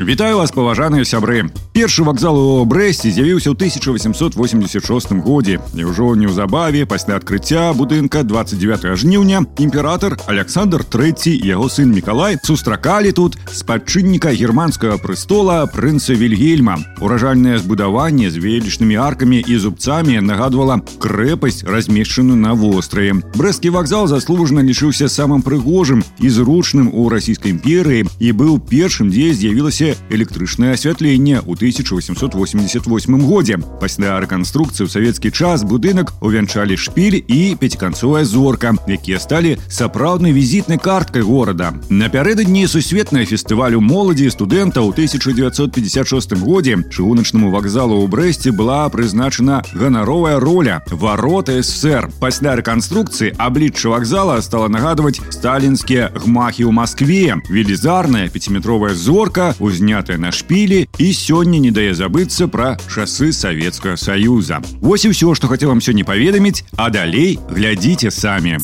Вітаю вас паважаныя сябры першы вакзал у брэсце з'явіўся ў 1886 годзе і ўжо неўзабаве пасля адкрыцця будынка 29 жніўня імператор александр трэці яго сын мікалай сустракалі тут спадчынніка германскага прыстола прынца вільгельма уражальнае збудаванне з велічнымі аркамі і зубцамі нагадвала крэпасць размешчаную на востраі брэсцкі вакзал заслужана лічыўся самым прыгожым і зручным у расійскай імперыі і быў першым дзе з'явілася электрычнае асвятленне ў 1888 годзе. Пасля рэканструкцыі ў савецкі час будынак увянчалі шпіль і пяціканцовая зорка, якія сталі сапраўднай візітнай карткай горада. Напярэдадні сусветнага фестывалю моладзі студэнта ў 1956 годзе чыгуначнаму вакзалу ў брэсце была прызначана ганаровая роля варота ССР. Пасля рэканструкцыі аблічча вакзала стала нагадваць сталінскія гмахі ў Маскве. Велізарная пяціметровая зорка узнікла узнятая на шпілі і сёння не дае забыцца пра часы савецкага саюза Вось і ўсё што хацеў вам сёння паведаміць а далей глядзіце самі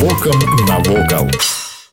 вокам навокал